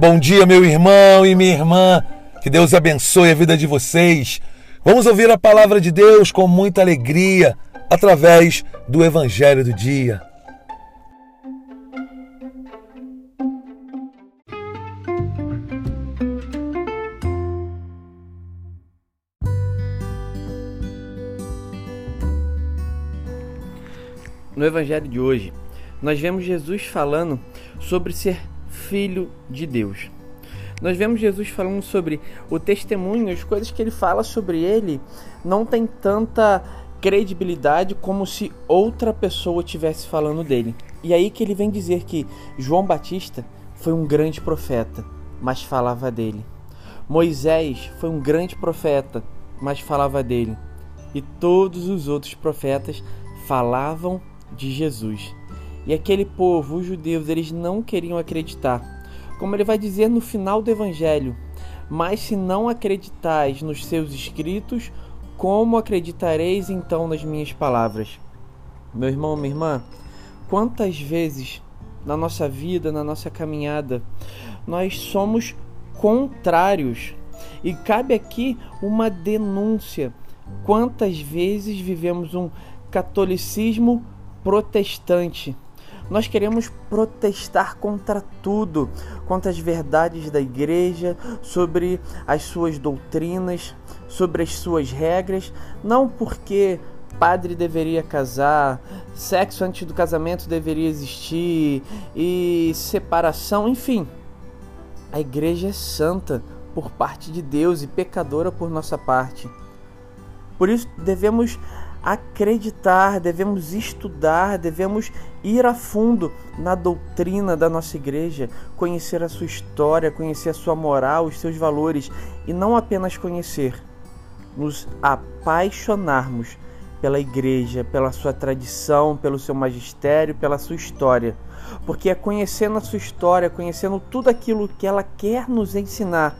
Bom dia, meu irmão e minha irmã. Que Deus abençoe a vida de vocês. Vamos ouvir a palavra de Deus com muita alegria através do Evangelho do Dia. No Evangelho de hoje, nós vemos Jesus falando sobre ser filho de Deus. Nós vemos Jesus falando sobre o testemunho, as coisas que ele fala sobre ele não tem tanta credibilidade como se outra pessoa estivesse falando dele. E aí que ele vem dizer que João Batista foi um grande profeta, mas falava dele. Moisés foi um grande profeta, mas falava dele. E todos os outros profetas falavam de Jesus. E aquele povo, os judeus, eles não queriam acreditar como ele vai dizer no final do Evangelho: Mas se não acreditais nos seus escritos, como acreditareis então nas minhas palavras? Meu irmão, minha irmã, quantas vezes na nossa vida, na nossa caminhada, nós somos contrários. E cabe aqui uma denúncia. Quantas vezes vivemos um catolicismo protestante? Nós queremos protestar contra tudo, contra as verdades da igreja, sobre as suas doutrinas, sobre as suas regras, não porque padre deveria casar, sexo antes do casamento deveria existir e separação, enfim. A igreja é santa por parte de Deus e pecadora por nossa parte. Por isso devemos acreditar, devemos estudar, devemos ir a fundo na doutrina da nossa igreja, conhecer a sua história, conhecer a sua moral, os seus valores e não apenas conhecer, nos apaixonarmos pela igreja, pela sua tradição, pelo seu magistério, pela sua história. Porque é conhecendo a sua história, conhecendo tudo aquilo que ela quer nos ensinar,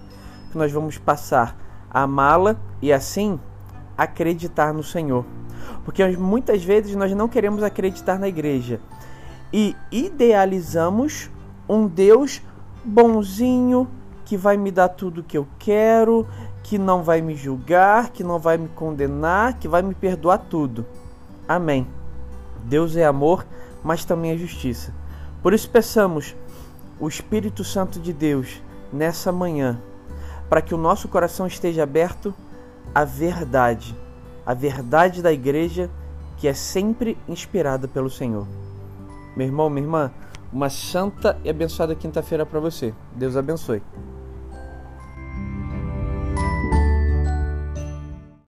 que nós vamos passar a amá-la e assim acreditar no Senhor. Porque muitas vezes nós não queremos acreditar na igreja e idealizamos um Deus bonzinho que vai me dar tudo o que eu quero, que não vai me julgar, que não vai me condenar, que vai me perdoar tudo. Amém. Deus é amor, mas também é justiça. Por isso peçamos o Espírito Santo de Deus nessa manhã, para que o nosso coração esteja aberto à verdade a verdade da igreja que é sempre inspirada pelo Senhor. Meu irmão, minha irmã, uma santa e abençoada quinta-feira para você. Deus abençoe.